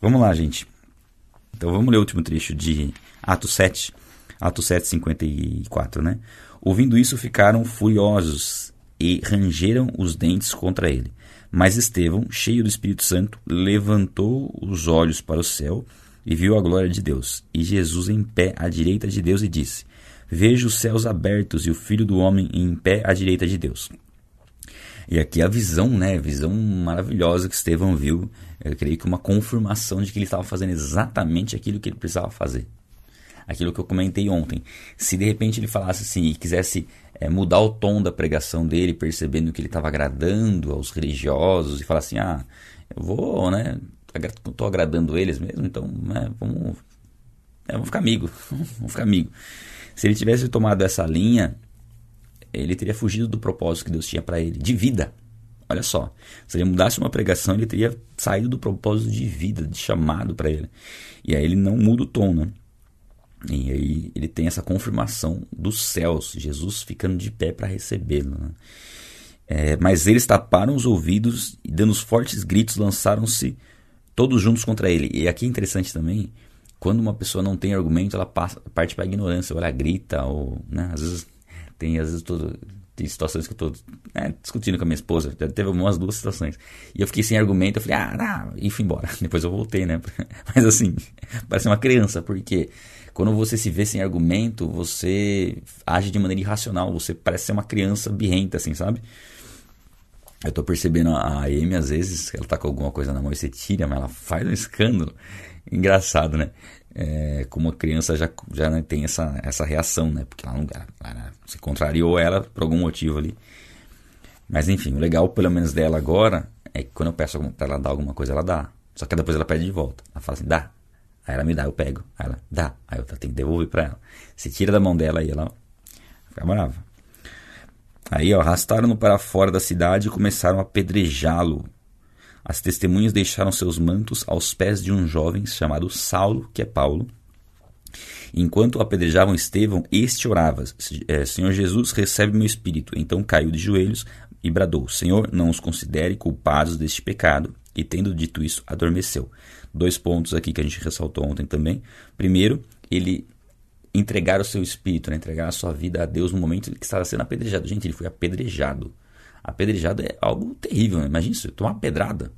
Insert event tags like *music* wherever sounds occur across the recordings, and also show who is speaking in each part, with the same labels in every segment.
Speaker 1: Vamos lá, gente. Então vamos ler o último trecho de Atos 7, Atos 7, 54, né? Ouvindo isso, ficaram furiosos e rangeram os dentes contra ele. Mas Estevão, cheio do Espírito Santo, levantou os olhos para o céu e viu a glória de Deus, e Jesus em pé à direita de Deus, e disse: Vejo os céus abertos e o Filho do Homem em pé à direita de Deus. E aqui a visão, né? A visão maravilhosa que Estevão viu. Eu creio que uma confirmação de que ele estava fazendo exatamente aquilo que ele precisava fazer. Aquilo que eu comentei ontem. Se de repente ele falasse assim e quisesse é, mudar o tom da pregação dele, percebendo que ele estava agradando aos religiosos e falar assim: ah, eu vou, né? Estou agradando eles mesmo, então né, vamos, é, vamos ficar amigo. *laughs* vamos ficar amigo. Se ele tivesse tomado essa linha, ele teria fugido do propósito que Deus tinha para ele, de vida. Olha só, se ele mudasse uma pregação, ele teria saído do propósito de vida, de chamado para ele. E aí ele não muda o tom, né? E aí ele tem essa confirmação dos céus, Jesus ficando de pé para recebê-lo. Né? É, mas eles taparam os ouvidos e, dando fortes gritos, lançaram-se todos juntos contra ele. E aqui é interessante também, quando uma pessoa não tem argumento, ela passa, parte para a ignorância, ou ela grita, ou né, às vezes tem, às vezes, todo, tem situações que eu estou é, discutindo com a minha esposa. Teve umas duas situações. E eu fiquei sem argumento. Eu falei, ah, não, e fui embora. *laughs* Depois eu voltei, né? *laughs* Mas assim, *laughs* parece uma criança, porque quando você se vê sem argumento, você age de maneira irracional. Você parece ser uma criança birrenta, assim, sabe? Eu tô percebendo a Amy, às vezes, ela tá com alguma coisa na mão e você tira, mas ela faz um escândalo. Engraçado, né? É, como a criança já, já né, tem essa, essa reação, né? Porque ela não ela, se contrariou ela por algum motivo ali. Mas enfim, o legal pelo menos dela agora é que quando eu peço pra ela dar alguma coisa, ela dá. Só que depois ela pede de volta. Ela fala assim, dá. Aí ela me dá, eu pego. Aí ela dá. Aí eu tenho que devolver pra ela. Se tira da mão dela aí, ela fica brava. Aí, ó, arrastaram-no para fora da cidade e começaram a apedrejá-lo as testemunhas deixaram seus mantos aos pés de um jovem chamado Saulo, que é Paulo. Enquanto apedrejavam Estevão, este orava: é, Senhor Jesus, recebe meu espírito. Então caiu de joelhos e bradou: Senhor, não os considere culpados deste pecado. E tendo dito isso, adormeceu. Dois pontos aqui que a gente ressaltou ontem também. Primeiro, ele entregar o seu espírito, né? entregar a sua vida a Deus no momento que estava sendo apedrejado. Gente, ele foi apedrejado. Apedrejado é algo terrível. Né? Imagina isso, tomar pedrada.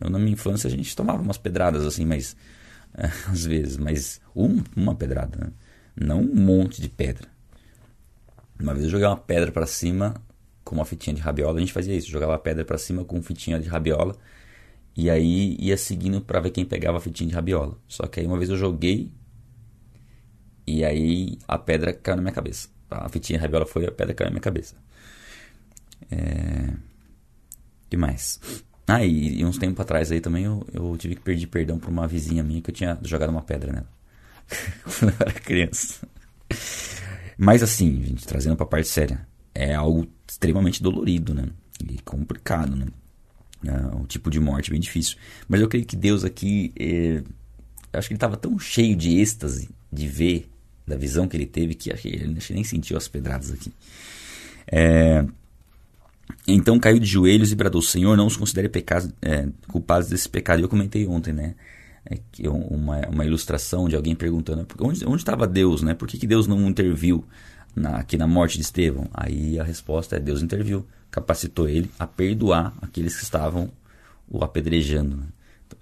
Speaker 1: Eu, na minha infância, a gente tomava umas pedradas assim, mas. É, *laughs* às vezes, mas um, uma pedrada, né? Não um monte de pedra. Uma vez eu joguei uma pedra para cima com uma fitinha de rabiola. A gente fazia isso, jogava a pedra para cima com fitinha de rabiola. E aí ia seguindo para ver quem pegava a fitinha de rabiola. Só que aí uma vez eu joguei e aí a pedra caiu na minha cabeça. A fitinha de rabiola foi a pedra caiu na minha cabeça. É... que mais? Ah, e, e uns tempos atrás aí também eu, eu tive que pedir perdão pra uma vizinha minha que eu tinha jogado uma pedra nela. *laughs* Quando eu era criança. Mas assim, gente, trazendo pra parte séria, é algo extremamente dolorido, né? E complicado, né? É um tipo de morte bem difícil. Mas eu creio que Deus aqui, é, eu acho que ele estava tão cheio de êxtase de ver, da visão que ele teve, que ele nem sentiu as pedradas aqui. É, então caiu de joelhos e bradou: Senhor, não os considere pecados, é, culpados desse pecado. Eu comentei ontem, né? É que uma, uma ilustração de alguém perguntando onde, onde estava Deus, né? Por que, que Deus não interviu na, aqui na morte de Estevão? Aí a resposta é: Deus interviu, capacitou ele a perdoar aqueles que estavam o apedrejando. Né?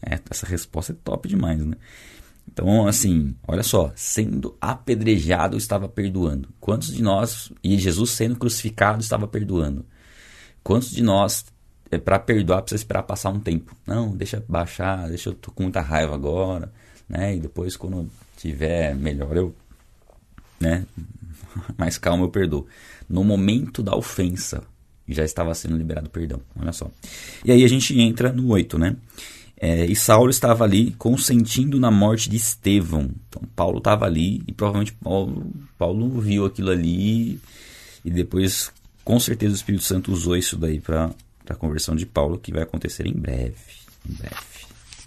Speaker 1: É, essa resposta é top demais, né? Então, assim, olha só, sendo apedrejado estava perdoando. Quantos de nós, e Jesus sendo crucificado estava perdoando? Quantos de nós, é, para perdoar, precisa esperar passar um tempo? Não, deixa baixar, deixa eu tô com muita raiva agora, né? E depois, quando tiver melhor, eu, né? *laughs* Mais calmo, eu perdoo. No momento da ofensa, já estava sendo liberado perdão. Olha só. E aí a gente entra no 8, né? É, e Saulo estava ali consentindo na morte de Estevão. Então Paulo estava ali e provavelmente Paulo, Paulo viu aquilo ali e depois com certeza o Espírito Santo usou isso daí para a conversão de Paulo, que vai acontecer em breve. Em breve.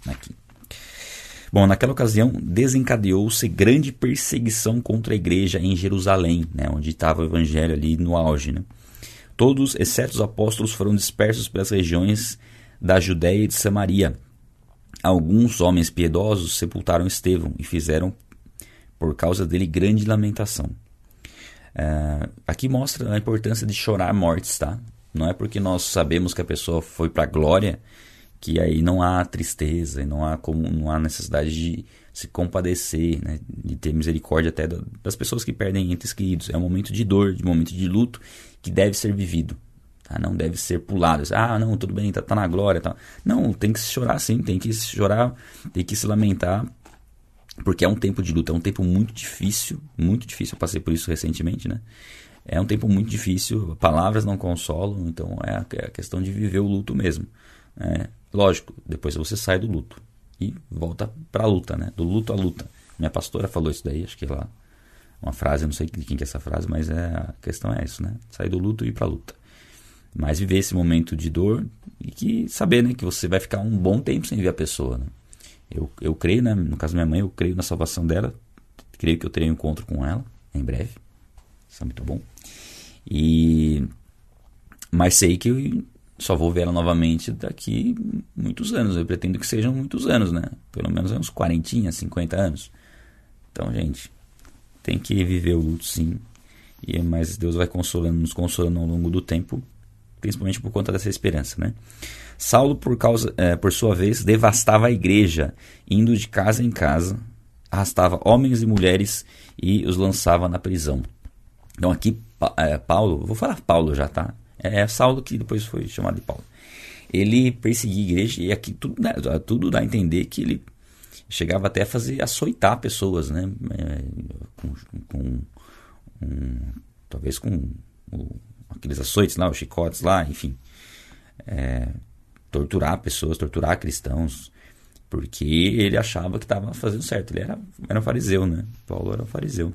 Speaker 1: Aqui. Bom, naquela ocasião desencadeou-se grande perseguição contra a igreja em Jerusalém, né, onde estava o evangelho ali no auge. Né? Todos, exceto os apóstolos, foram dispersos pelas regiões da Judéia e de Samaria. alguns homens piedosos sepultaram Estevão e fizeram por causa dele grande lamentação. É, aqui mostra a importância de chorar mortes, tá? Não é porque nós sabemos que a pessoa foi para a glória que aí não há tristeza e não há como não há necessidade de se compadecer, né? de ter misericórdia até das pessoas que perdem entes queridos. É um momento de dor, de um momento de luto que deve ser vivido. Tá? Não deve ser pulado. Ah, não, tudo bem, tá, tá na glória. Tá. Não, tem que chorar sim, tem que chorar, tem que se lamentar porque é um tempo de luta, é um tempo muito difícil, muito difícil. Eu passei por isso recentemente, né? É um tempo muito difícil, palavras não consolam, então é a, é a questão de viver o luto mesmo. É, lógico, depois você sai do luto e volta para a luta, né? Do luto à luta. Minha pastora falou isso daí, acho que lá uma frase, eu não sei de quem que é essa frase, mas é, a questão é isso, né? Sair do luto e ir para a luta. Mas viver esse momento de dor e que saber, né, que você vai ficar um bom tempo sem ver a pessoa, né? Eu, eu creio, né? No caso da minha mãe, eu creio na salvação dela. Creio que eu terei um encontro com ela em breve. Isso é muito bom. E mas sei que eu só vou ver ela novamente daqui muitos anos. Eu pretendo que sejam muitos anos, né? Pelo menos uns 40, 50 anos. Então, gente, tem que viver o luto sim. E mas Deus vai consolando, nos consolando ao longo do tempo, principalmente por conta dessa esperança, né? Saulo, por, causa, é, por sua vez, devastava a igreja, indo de casa em casa, arrastava homens e mulheres e os lançava na prisão. Então aqui, é, Paulo, vou falar Paulo já, tá? É, é Saulo que depois foi chamado de Paulo. Ele perseguia a igreja e aqui tudo, né, tudo dá a entender que ele chegava até a fazer açoitar pessoas, né? É, com, com um, talvez com aqueles açoites lá, os chicotes lá, enfim. É, torturar pessoas, torturar cristãos, porque ele achava que estava fazendo certo. Ele era, era um fariseu, né? Paulo era um fariseu.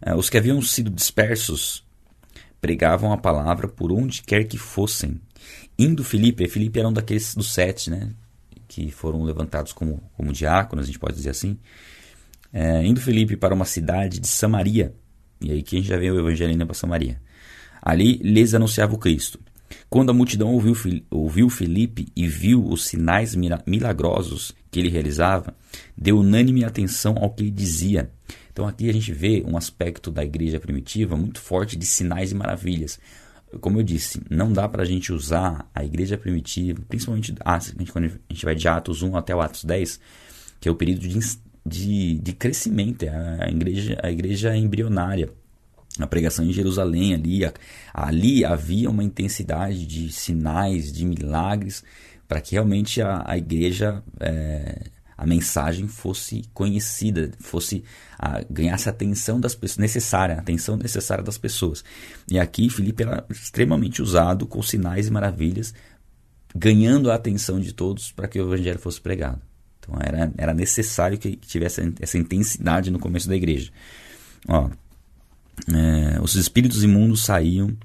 Speaker 1: É, os que haviam sido dispersos pregavam a palavra por onde quer que fossem. Indo Filipe, Filipe era um daqueles dos sete, né? Que foram levantados como, como diáconos, a gente pode dizer assim. É, indo Filipe para uma cidade de Samaria, e aí que a gente já vê o evangelho indo para Samaria. Ali lhes anunciava o Cristo. Quando a multidão ouviu, ouviu Felipe e viu os sinais milagrosos que ele realizava, deu unânime atenção ao que ele dizia. Então aqui a gente vê um aspecto da igreja primitiva muito forte de sinais e maravilhas. Como eu disse, não dá para a gente usar a igreja primitiva, principalmente quando a gente vai de Atos 1 até o Atos 10, que é o período de, de, de crescimento, é a igreja, a igreja embrionária a pregação em Jerusalém ali, ali havia uma intensidade de sinais, de milagres, para que realmente a, a igreja, é, a mensagem fosse conhecida, fosse a, ganhasse a atenção das pessoas, necessária, a atenção necessária das pessoas. E aqui Filipe era extremamente usado com sinais e maravilhas, ganhando a atenção de todos para que o evangelho fosse pregado. Então era, era necessário que tivesse essa intensidade no começo da igreja. Ó, é, os espíritos imundos saíam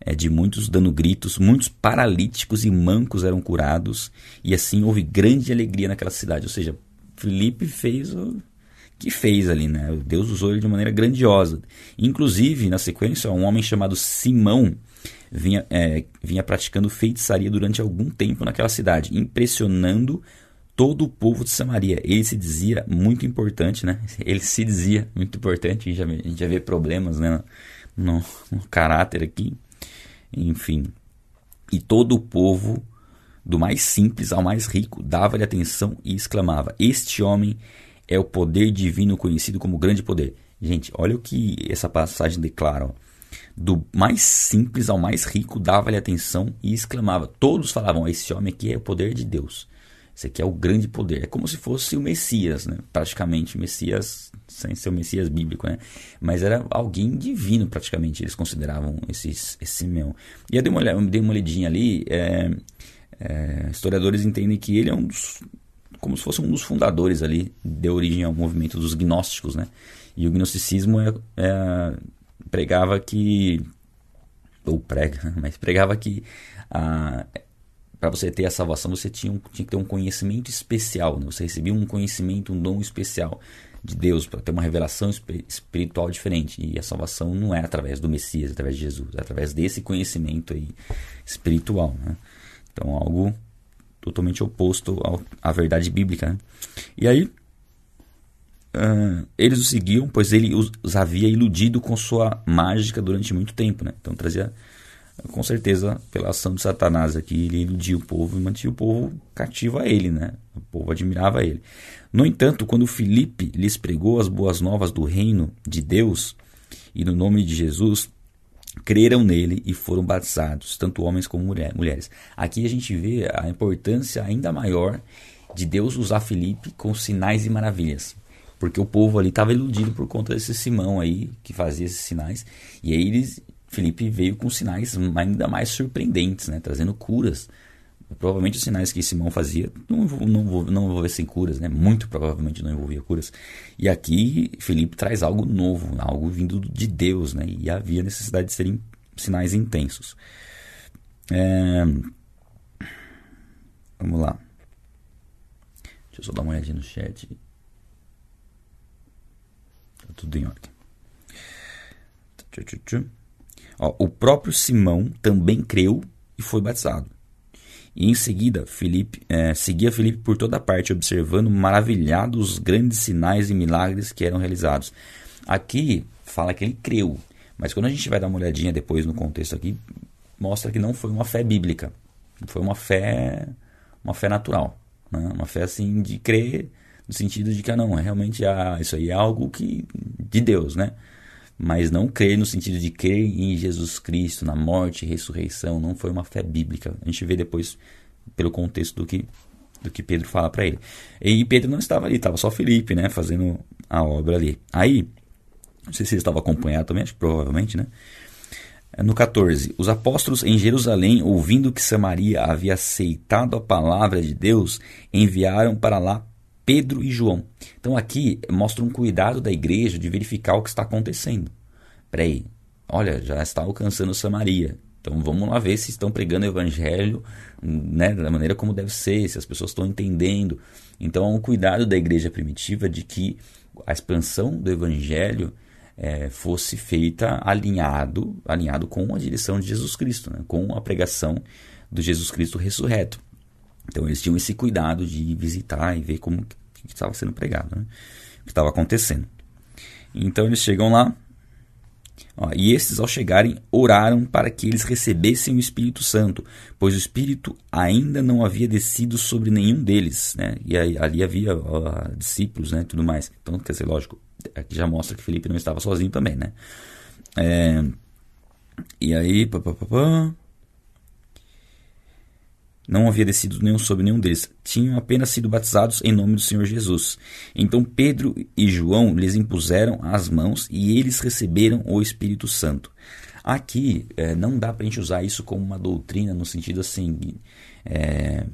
Speaker 1: é, de muitos dando gritos, muitos paralíticos e mancos eram curados, e assim houve grande alegria naquela cidade. Ou seja, Felipe fez o que fez ali, né? Deus usou ele de maneira grandiosa. Inclusive, na sequência, um homem chamado Simão vinha, é, vinha praticando feitiçaria durante algum tempo naquela cidade, impressionando todo o povo de Samaria. Ele se dizia muito importante, né? Ele se dizia muito importante. A gente já vê, problemas né? no, no caráter aqui. Enfim. E todo o povo, do mais simples ao mais rico, dava-lhe atenção e exclamava: Este homem é o poder divino conhecido como grande poder. Gente, olha o que essa passagem declara. Ó. Do mais simples ao mais rico, dava-lhe atenção e exclamava. Todos falavam: Esse homem aqui é o poder de Deus. Aqui é o grande poder. É como se fosse o Messias, né? praticamente. Messias, sem ser o Messias bíblico, né? Mas era alguém divino, praticamente. Eles consideravam esse, esse Simeão. E eu dei uma, eu dei uma olhadinha ali. É, é, historiadores entendem que ele é um dos. Como se fosse um dos fundadores ali, deu origem ao movimento dos gnósticos, né? E o gnosticismo é, é, pregava que. Ou prega, *laughs* mas pregava que a, para você ter a salvação, você tinha, tinha, que ter um conhecimento especial. Né? Você recebia um conhecimento, um dom especial de Deus para ter uma revelação espiritual diferente. E a salvação não é através do Messias, é através de Jesus, é através desse conhecimento aí espiritual. Né? Então, algo totalmente oposto ao, à verdade bíblica. Né? E aí, uh, eles o seguiam, pois ele os, os, havia iludido com sua mágica durante muito tempo. Né? Então trazia, com certeza, pela ação de Satanás aqui, ele iludia o povo e mantinha o povo cativo a ele. Né? O povo admirava ele. No entanto, quando Filipe lhes pregou as boas novas do reino de Deus e no nome de Jesus, creram nele e foram batizados, tanto homens como mulher, mulheres. Aqui a gente vê a importância ainda maior de Deus usar Filipe com sinais e maravilhas. Porque o povo ali estava iludido por conta desse Simão aí, que fazia esses sinais. E aí eles, Filipe veio com sinais ainda mais surpreendentes, né? trazendo curas. Provavelmente os sinais que Simão fazia não, não, não envolvessem curas, né? muito provavelmente não envolvia curas. E aqui Filipe traz algo novo, algo vindo de Deus, né? e havia necessidade de serem sinais intensos. É... Vamos lá. Deixa eu só dar uma olhadinha no chat. Tá tudo em ordem. Ó, o próprio Simão também creu e foi batizado. E em seguida, Felipe, é, seguia Felipe por toda parte, observando maravilhado os grandes sinais e milagres que eram realizados. Aqui fala que ele creu, mas quando a gente vai dar uma olhadinha depois no contexto aqui, mostra que não foi uma fé bíblica, foi uma fé, uma fé natural. Né? Uma fé assim de crer no sentido de que ah, não, realmente ah, isso aí é algo que de Deus, né? Mas não crer no sentido de crer em Jesus Cristo, na morte e ressurreição, não foi uma fé bíblica. A gente vê depois pelo contexto do que do que Pedro fala para ele. E Pedro não estava ali, estava só Felipe, né, fazendo a obra ali. Aí, não sei se ele estava acompanhado também, acho que provavelmente, né? No 14, os apóstolos em Jerusalém, ouvindo que Samaria havia aceitado a palavra de Deus, enviaram para lá Pedro e João. Então aqui mostra um cuidado da igreja de verificar o que está acontecendo. Peraí, olha, já está alcançando Samaria. Então vamos lá ver se estão pregando o evangelho né, da maneira como deve ser, se as pessoas estão entendendo. Então há um cuidado da igreja primitiva de que a expansão do evangelho é, fosse feita alinhado, alinhado com a direção de Jesus Cristo, né? com a pregação do Jesus Cristo ressurreto. Então eles tinham esse cuidado de visitar e ver como que estava sendo pregado, né? o que estava acontecendo. Então eles chegam lá, ó, e estes, ao chegarem, oraram para que eles recebessem o Espírito Santo, pois o Espírito ainda não havia descido sobre nenhum deles. Né? E aí, ali havia ó, discípulos né, tudo mais. Então, quer dizer, lógico, aqui já mostra que Felipe não estava sozinho também, né? É, e aí, pá, pá, pá, não havia descido nenhum sobre nenhum deles, tinham apenas sido batizados em nome do Senhor Jesus. Então Pedro e João lhes impuseram as mãos e eles receberam o Espírito Santo. Aqui é, não dá para a gente usar isso como uma doutrina no sentido assim é,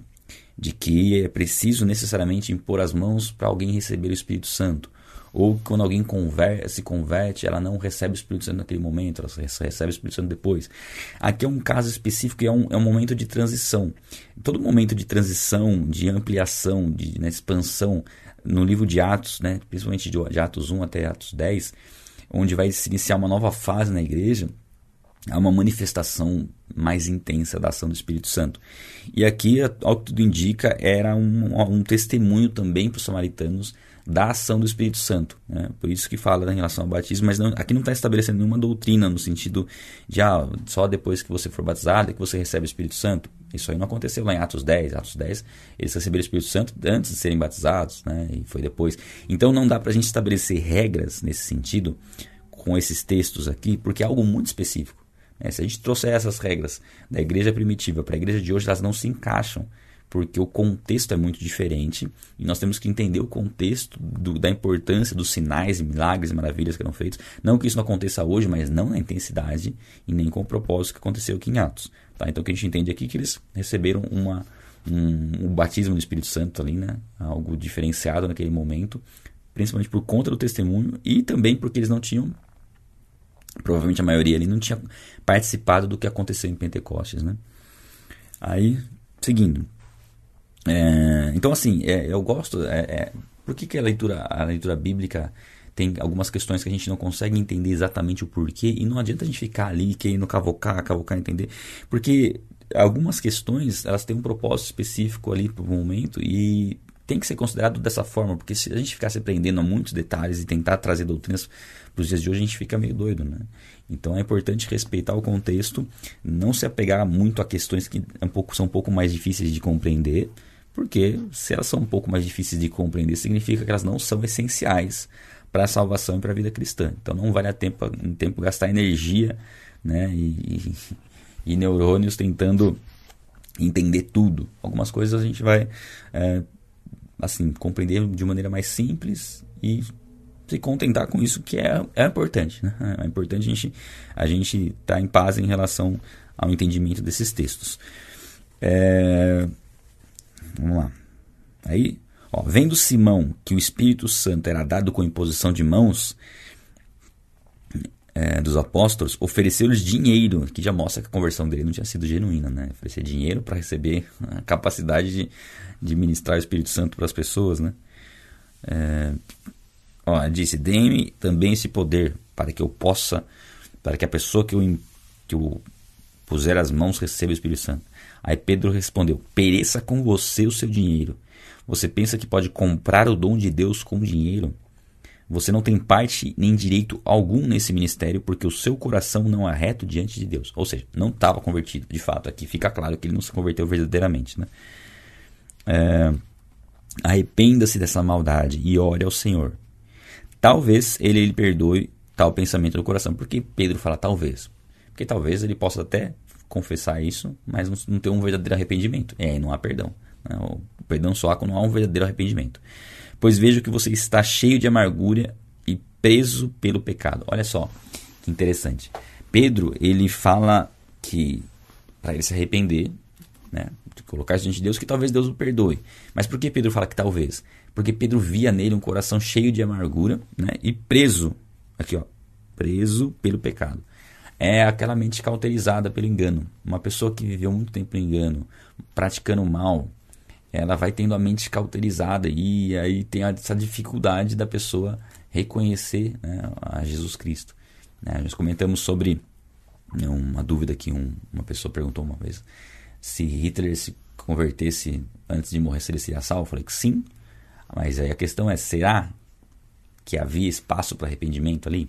Speaker 1: de que é preciso necessariamente impor as mãos para alguém receber o Espírito Santo ou quando alguém conver se converte, ela não recebe o Espírito Santo naquele momento, ela recebe o Espírito Santo depois. Aqui é um caso específico e é um, é um momento de transição. Todo momento de transição, de ampliação, de né, expansão, no livro de Atos, né, principalmente de, de Atos 1 até Atos 10, onde vai se iniciar uma nova fase na igreja, há uma manifestação mais intensa da ação do Espírito Santo. E aqui, ao que tudo indica, era um, um testemunho também para os samaritanos da ação do Espírito Santo. Né? Por isso que fala em relação ao batismo, mas não, aqui não está estabelecendo nenhuma doutrina no sentido de ah, só depois que você for batizado é que você recebe o Espírito Santo. Isso aí não aconteceu lá em Atos 10. Atos 10, eles receberam o Espírito Santo antes de serem batizados, né? e foi depois. Então não dá para a gente estabelecer regras nesse sentido com esses textos aqui, porque é algo muito específico. Né? Se a gente trouxer essas regras da igreja primitiva para a igreja de hoje, elas não se encaixam porque o contexto é muito diferente e nós temos que entender o contexto do, da importância dos sinais, milagres e maravilhas que eram feitos. Não que isso não aconteça hoje, mas não na intensidade e nem com o propósito que aconteceu aqui em Atos. Tá? Então o que a gente entende aqui é que eles receberam uma, um, um batismo do Espírito Santo ali, né? algo diferenciado naquele momento, principalmente por conta do testemunho e também porque eles não tinham provavelmente a maioria ali não tinha participado do que aconteceu em Pentecostes, né? Aí, seguindo, é, então, assim, é, eu gosto. É, é, por que, que a, leitura, a leitura bíblica tem algumas questões que a gente não consegue entender exatamente o porquê? E não adianta a gente ficar ali querendo cavocar, cavocar, entender. Porque algumas questões elas têm um propósito específico ali para o momento e tem que ser considerado dessa forma, porque se a gente ficar se prendendo a muitos detalhes e tentar trazer doutrinas para os dias de hoje, a gente fica meio doido, né? Então é importante respeitar o contexto, não se apegar muito a questões que é um pouco, são um pouco mais difíceis de compreender, porque se elas são um pouco mais difíceis de compreender, significa que elas não são essenciais para a salvação e para a vida cristã. Então não vale a tempo, em tempo gastar energia né, e, e, e neurônios tentando entender tudo. Algumas coisas a gente vai é, assim compreender de maneira mais simples e se contentar com isso que é, é importante. Né? É importante a gente a gente estar tá em paz em relação ao entendimento desses textos. É, vamos lá. Aí, ó, vendo Simão que o Espírito Santo era dado com imposição de mãos é, dos apóstolos, ofereceu-lhes dinheiro, que já mostra que a conversão dele não tinha sido genuína, né? Oferecer dinheiro para receber a capacidade de, de ministrar o Espírito Santo para as pessoas, né? É, ó, disse: Dê-me também esse poder para que eu possa, para que a pessoa que eu, que eu puser as mãos receba o Espírito Santo. Aí Pedro respondeu: Pereça com você o seu dinheiro. Você pensa que pode comprar o dom de Deus com dinheiro? Você não tem parte nem direito algum nesse ministério, porque o seu coração não é reto diante de Deus. Ou seja, não estava convertido, de fato. Aqui fica claro que ele não se converteu verdadeiramente. Né? É, Arrependa-se dessa maldade e ore ao Senhor. Talvez ele perdoe tal pensamento do coração. Por que Pedro fala talvez? Porque talvez ele possa até confessar isso, mas não, não ter um verdadeiro arrependimento. Aí não há perdão. Né? O perdão só há quando há um verdadeiro arrependimento. Pois vejo que você está cheio de amargura e preso pelo pecado. Olha só que interessante. Pedro, ele fala que para ele se arrepender, né, de colocar diante de Deus, que talvez Deus o perdoe. Mas por que Pedro fala que talvez? Porque Pedro via nele um coração cheio de amargura né, e preso, aqui ó, preso pelo pecado. É aquela mente cauterizada pelo engano. Uma pessoa que viveu muito tempo no engano, praticando mal, ela vai tendo a mente cauterizada e aí tem essa dificuldade da pessoa reconhecer né, a Jesus Cristo. Né? Nós comentamos sobre né, uma dúvida que um, uma pessoa perguntou uma vez se Hitler se convertesse antes de morrer, se ele seria salvo? Eu falei que sim, mas aí a questão é: será que havia espaço para arrependimento ali?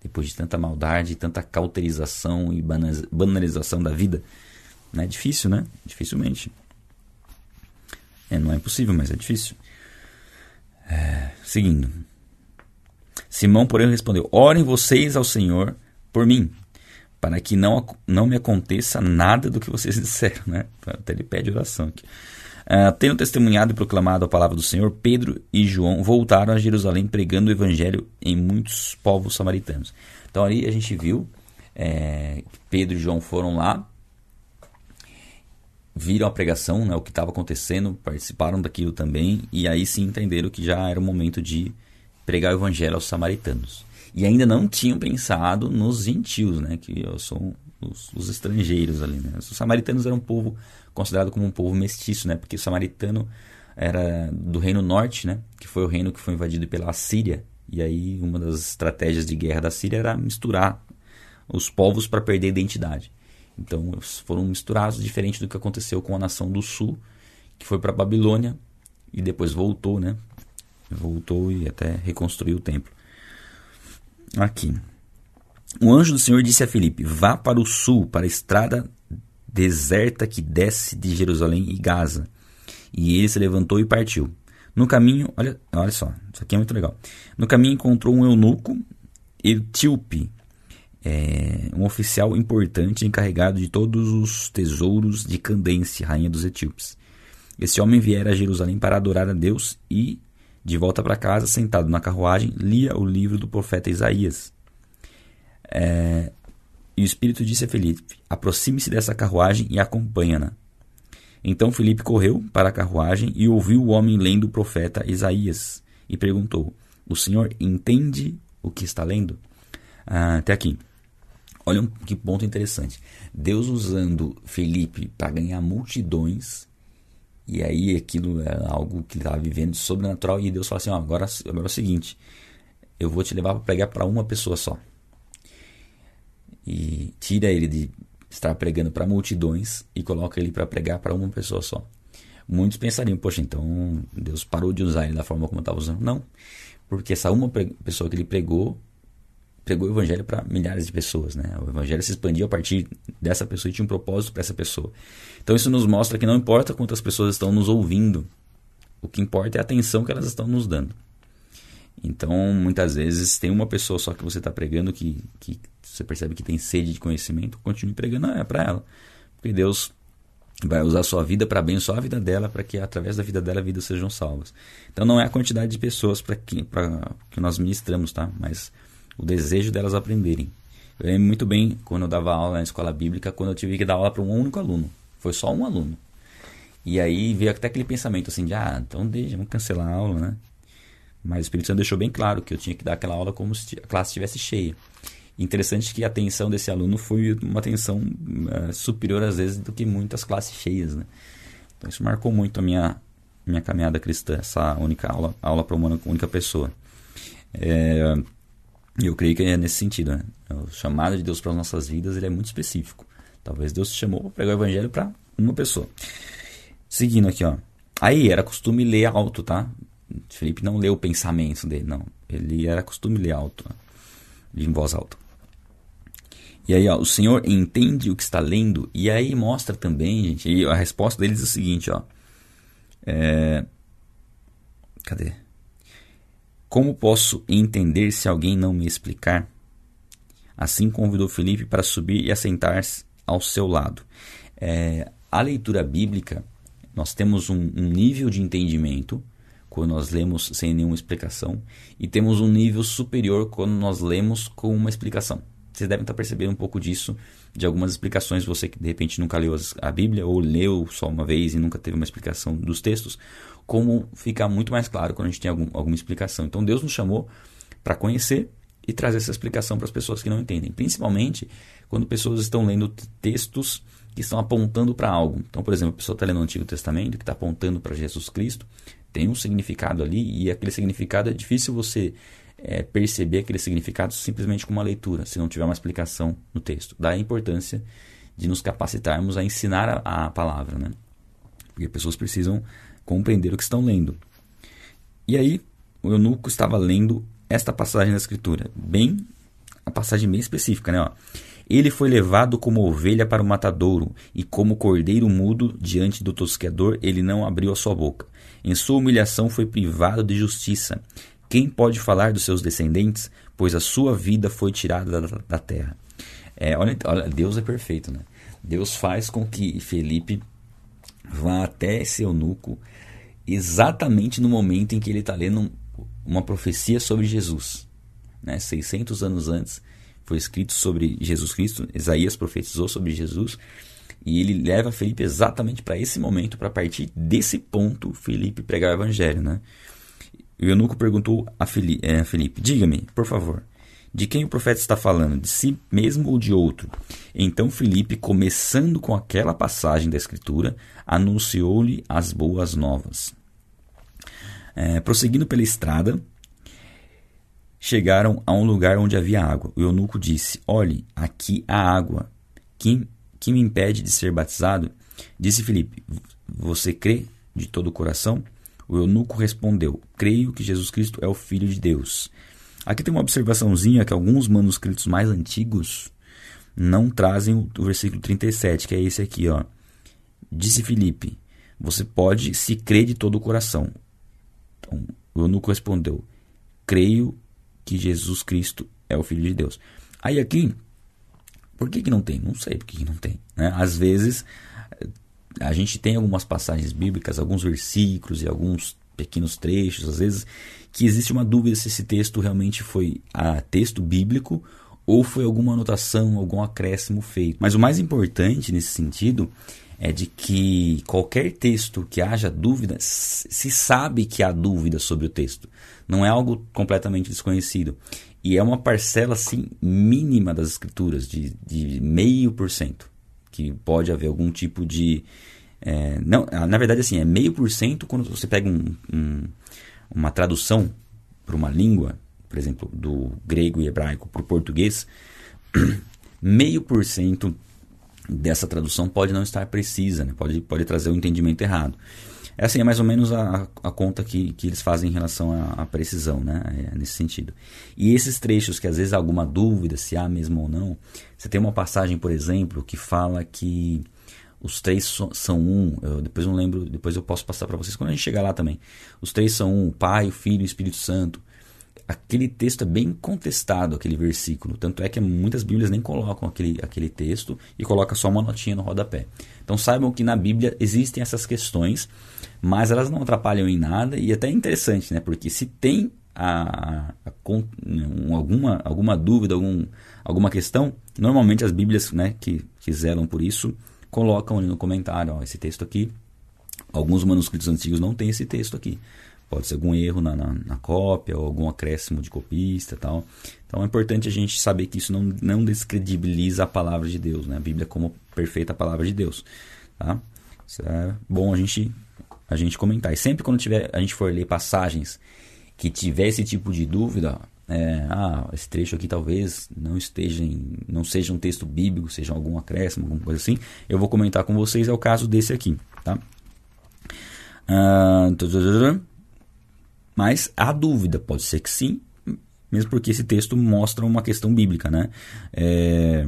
Speaker 1: Depois de tanta maldade, tanta cauterização e banalização da vida? Não é difícil, né? Dificilmente. É, não é impossível, mas é difícil. É, seguindo. Simão, porém, respondeu: Orem vocês ao Senhor por mim, para que não, não me aconteça nada do que vocês *laughs* disseram. Né? Até ele pede oração aqui. Uh, tendo testemunhado e proclamado a palavra do Senhor, Pedro e João voltaram a Jerusalém pregando o evangelho em muitos povos samaritanos. Então ali a gente viu é, Pedro e João foram lá, viram a pregação, né, o que estava acontecendo, participaram daquilo também, e aí sim entenderam que já era o momento de pregar o evangelho aos samaritanos e ainda não tinham pensado nos gentios, né, que são os, os estrangeiros ali. Né? Os samaritanos eram um povo considerado como um povo mestiço, né, porque o samaritano era do reino norte, né, que foi o reino que foi invadido pela Síria. E aí uma das estratégias de guerra da Síria era misturar os povos para perder identidade. Então foram misturados, diferente do que aconteceu com a nação do sul, que foi para Babilônia e depois voltou, né? Voltou e até reconstruiu o templo. Aqui. O anjo do Senhor disse a Filipe: Vá para o sul, para a estrada deserta que desce de Jerusalém e Gaza. E ele se levantou e partiu. No caminho, olha, olha só, isso aqui é muito legal. No caminho encontrou um eunuco, etíope, é, um oficial importante encarregado de todos os tesouros de Candence, rainha dos etíopes. Esse homem viera a Jerusalém para adorar a Deus e de volta para casa, sentado na carruagem, lia o livro do profeta Isaías. É, e o Espírito disse a Felipe: Aproxime-se dessa carruagem e acompanha-na. Então Felipe correu para a carruagem e ouviu o homem lendo o profeta Isaías e perguntou: O senhor entende o que está lendo? Ah, até aqui. Olha que ponto interessante. Deus usando Felipe para ganhar multidões e aí aquilo era algo que ele estava vivendo sobrenatural. E Deus falou assim: ó, agora, agora é o seguinte: eu vou te levar para pregar para uma pessoa só. E tira ele de estar pregando para multidões e coloca ele para pregar para uma pessoa só. Muitos pensariam, poxa, então Deus parou de usar ele da forma como estava usando. Não, porque essa uma pessoa que ele pregou, pregou o evangelho para milhares de pessoas. Né? O evangelho se expandiu a partir dessa pessoa e tinha um propósito para essa pessoa. Então isso nos mostra que não importa quantas pessoas estão nos ouvindo, o que importa é a atenção que elas estão nos dando. Então, muitas vezes, tem uma pessoa só que você está pregando que, que você percebe que tem sede de conhecimento, continue pregando, é para ela. Porque Deus vai usar a sua vida para abençoar a vida dela, para que através da vida dela vidas sejam salvas. Então não é a quantidade de pessoas para que, que nós ministramos, tá? Mas o desejo delas aprenderem. Eu lembro muito bem quando eu dava aula na escola bíblica, quando eu tive que dar aula para um único aluno. Foi só um aluno. E aí veio até aquele pensamento assim de, ah, então deixa, vamos cancelar a aula, né? Mas o Espírito Santo deixou bem claro que eu tinha que dar aquela aula como se a classe estivesse cheia. Interessante que a atenção desse aluno foi uma atenção uh, superior às vezes do que muitas classes cheias, né? Então isso marcou muito a minha minha caminhada cristã, essa única aula, aula para uma única pessoa. É, eu creio que é nesse sentido, né? O chamado de Deus para as nossas vidas ele é muito específico. Talvez Deus te chamou para pregar o evangelho para uma pessoa. Seguindo aqui, ó. Aí era costume ler alto, tá? Felipe não leu o pensamento dele, não. Ele era costume ler alto, né? em voz alta. E aí, ó, o Senhor entende o que está lendo, e aí mostra também, gente, e a resposta deles é o seguinte, ó. É... Cadê? Como posso entender se alguém não me explicar? Assim convidou Felipe para subir e assentar-se ao seu lado. É, a leitura bíblica, nós temos um, um nível de entendimento quando nós lemos sem nenhuma explicação, e temos um nível superior quando nós lemos com uma explicação. Vocês devem estar percebendo um pouco disso de algumas explicações, você que de repente nunca leu a Bíblia ou leu só uma vez e nunca teve uma explicação dos textos, como fica muito mais claro quando a gente tem algum, alguma explicação. Então Deus nos chamou para conhecer e trazer essa explicação para as pessoas que não entendem, principalmente quando pessoas estão lendo textos que estão apontando para algo. Então, por exemplo, a pessoa está lendo o Antigo Testamento que está apontando para Jesus Cristo, tem um significado ali e aquele significado é difícil você é, perceber aquele significado simplesmente com uma leitura, se não tiver uma explicação no texto. Daí a importância de nos capacitarmos a ensinar a, a palavra, né? Porque pessoas precisam compreender o que estão lendo. E aí, o eunuco estava lendo esta passagem da escritura, bem a passagem bem específica, né? Ó. Ele foi levado como ovelha para o matadouro, e como cordeiro mudo diante do tosqueador, ele não abriu a sua boca. Em sua humilhação foi privado de justiça. Quem pode falar dos seus descendentes? Pois a sua vida foi tirada da, da terra. É, olha, olha, Deus é perfeito, né? Deus faz com que Felipe vá até esse eunuco exatamente no momento em que ele está lendo uma profecia sobre Jesus. Né? 600 anos antes foi escrito sobre Jesus Cristo, Isaías profetizou sobre Jesus e ele leva Felipe exatamente para esse momento, para partir desse ponto, Felipe pregar o evangelho, né? O eunuco perguntou a é, Felipe: Diga-me, por favor, de quem o profeta está falando? De si mesmo ou de outro? Então Felipe, começando com aquela passagem da Escritura, anunciou-lhe as boas novas. É, prosseguindo pela estrada, chegaram a um lugar onde havia água. O eunuco disse: Olhe, aqui há água. Quem que me impede de ser batizado? Disse Filipe: Você crê de todo o coração? O eunuco respondeu: Creio que Jesus Cristo é o Filho de Deus. Aqui tem uma observaçãozinha que alguns manuscritos mais antigos não trazem o versículo 37, que é esse aqui, ó. Disse Filipe: Você pode se crer de todo o coração. Então, o eunuco respondeu: Creio que Jesus Cristo é o Filho de Deus. Aí aqui por que, que não tem? Não sei por que, que não tem. Né? Às vezes, a gente tem algumas passagens bíblicas, alguns versículos e alguns pequenos trechos, às vezes, que existe uma dúvida se esse texto realmente foi a texto bíblico ou foi alguma anotação, algum acréscimo feito. Mas o mais importante nesse sentido é de que qualquer texto que haja dúvida, se sabe que há dúvida sobre o texto. Não é algo completamente desconhecido. E é uma parcela assim mínima das escrituras, de, meio por cento, que pode haver algum tipo de. É, não, na verdade, assim, é meio por cento quando você pega um, um, uma tradução para uma língua, por exemplo, do grego e hebraico para o português, *clears throat* meio por cento dessa tradução pode não estar precisa, né? pode, pode trazer o um entendimento errado. Essa é mais ou menos a, a conta que, que eles fazem em relação à, à precisão, né? É, nesse sentido. E esses trechos que às vezes há alguma dúvida se há mesmo ou não, você tem uma passagem, por exemplo, que fala que os três são um. Eu depois não lembro, depois eu posso passar para vocês quando a gente chegar lá também. Os três são um: o Pai, o Filho e o Espírito Santo aquele texto é bem contestado, aquele versículo. Tanto é que muitas Bíblias nem colocam aquele, aquele texto e coloca só uma notinha no rodapé. Então saibam que na Bíblia existem essas questões, mas elas não atrapalham em nada e até é interessante, né? Porque se tem a, a, a, alguma, alguma dúvida, algum, alguma questão, normalmente as Bíblias né, que, que zelam por isso colocam ali no comentário, ó, esse texto aqui. Alguns manuscritos antigos não tem esse texto aqui. Pode ser algum erro na, na, na, cópia ou algum acréscimo de copista tal. Então é importante a gente saber que isso não, não descredibiliza a palavra de Deus, né? a Bíblia como perfeita palavra de Deus. Tá? Isso é bom a gente, a gente comentar. E sempre quando tiver, a gente for ler passagens que tiver esse tipo de dúvida, é, ah, esse trecho aqui talvez não esteja em, não seja um texto bíblico, seja algum acréscimo, alguma coisa assim, eu vou comentar com vocês, é o caso desse aqui, tá? Ah, mas há dúvida, pode ser que sim, mesmo porque esse texto mostra uma questão bíblica, né? É,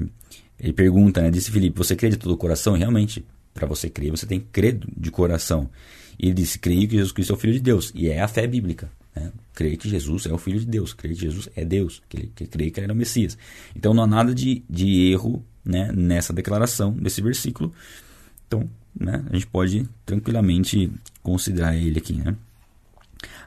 Speaker 1: ele pergunta, né? Disse Filipe, você crê de todo o coração? E realmente, para você crer, você tem que crer de coração. E ele disse, creio que Jesus Cristo é o Filho de Deus. E é a fé bíblica. Né? Creio que Jesus é o Filho de Deus. Creio que Jesus é Deus. Que, que creio que ele era o Messias. Então não há nada de, de erro né, nessa declaração, desse versículo. Então, né, a gente pode tranquilamente considerar ele aqui, né?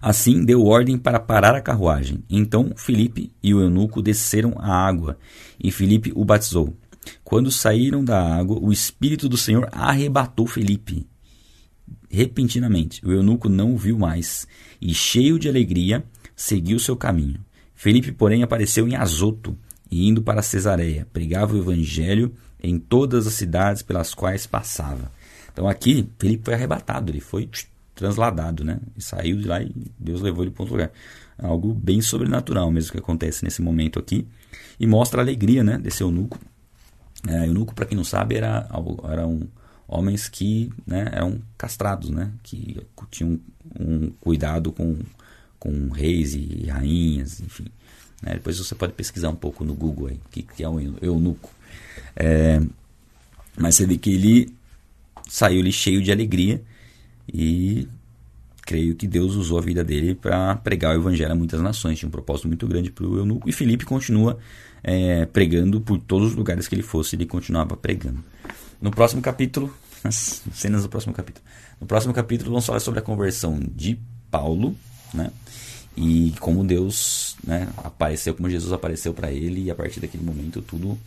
Speaker 1: Assim deu ordem para parar a carruagem. Então Filipe e o eunuco desceram a água, e Filipe o batizou. Quando saíram da água, o Espírito do Senhor arrebatou Filipe. Repentinamente, o eunuco não o viu mais, e cheio de alegria, seguiu seu caminho. Felipe, porém, apareceu em Azoto, e indo para Cesareia, pregava o evangelho em todas as cidades pelas quais passava. Então aqui, Felipe foi arrebatado, ele foi transladado, né? E saiu de lá e Deus levou ele para outro lugar. Algo bem sobrenatural mesmo que acontece nesse momento aqui. E mostra a alegria, né? Desse eunuco. É, eunuco, para quem não sabe, era, eram homens que né, eram castrados, né? Que tinham um cuidado com, com reis e rainhas, enfim. Né? Depois você pode pesquisar um pouco no Google aí, o que, que é um eunuco. É, mas você vê que ele saiu ali cheio de alegria e creio que Deus usou a vida dele para pregar o evangelho a muitas nações. Tinha um propósito muito grande para o eunuco. E Felipe continua é, pregando por todos os lugares que ele fosse, ele continuava pregando. No próximo capítulo, *laughs* as cenas do próximo capítulo. No próximo capítulo vamos falar sobre a conversão de Paulo, né? E como Deus né, apareceu, como Jesus apareceu para ele, e a partir daquele momento tudo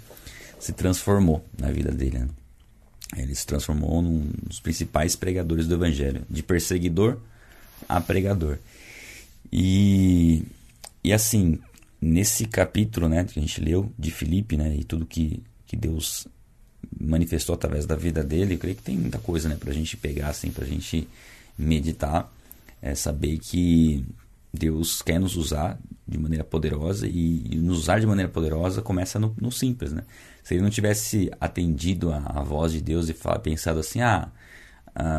Speaker 1: se transformou na vida dele. Né? Ele se transformou num dos principais pregadores do evangelho, de perseguidor a pregador. E, e assim, nesse capítulo né, que a gente leu de Filipe, né, e tudo que, que Deus manifestou através da vida dele, eu creio que tem muita coisa né, para a gente pegar, assim, para a gente meditar, é saber que Deus quer nos usar de maneira poderosa e, e nos usar de maneira poderosa começa no, no simples, né? Se ele não tivesse atendido a, a voz de Deus e fala, pensado assim, ah,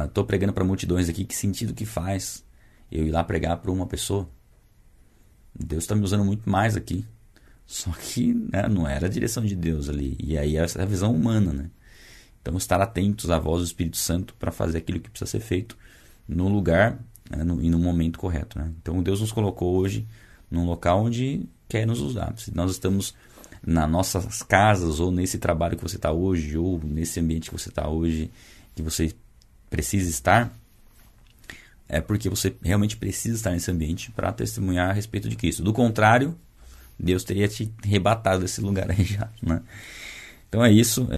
Speaker 1: estou ah, pregando para multidões aqui, que sentido que faz eu ir lá pregar para uma pessoa? Deus está me usando muito mais aqui. Só que né, não era a direção de Deus ali. E aí é a visão humana, né? Então estar atentos à voz do Espírito Santo para fazer aquilo que precisa ser feito no lugar né, no, e no momento correto. Né? Então Deus nos colocou hoje num local onde quer nos usar. Se nós estamos nas nossas casas ou nesse trabalho que você está hoje ou nesse ambiente que você está hoje que você precisa estar é porque você realmente precisa estar nesse ambiente para testemunhar a respeito de Cristo. Do contrário, Deus teria te rebatado desse lugar aí já, né? Então é isso.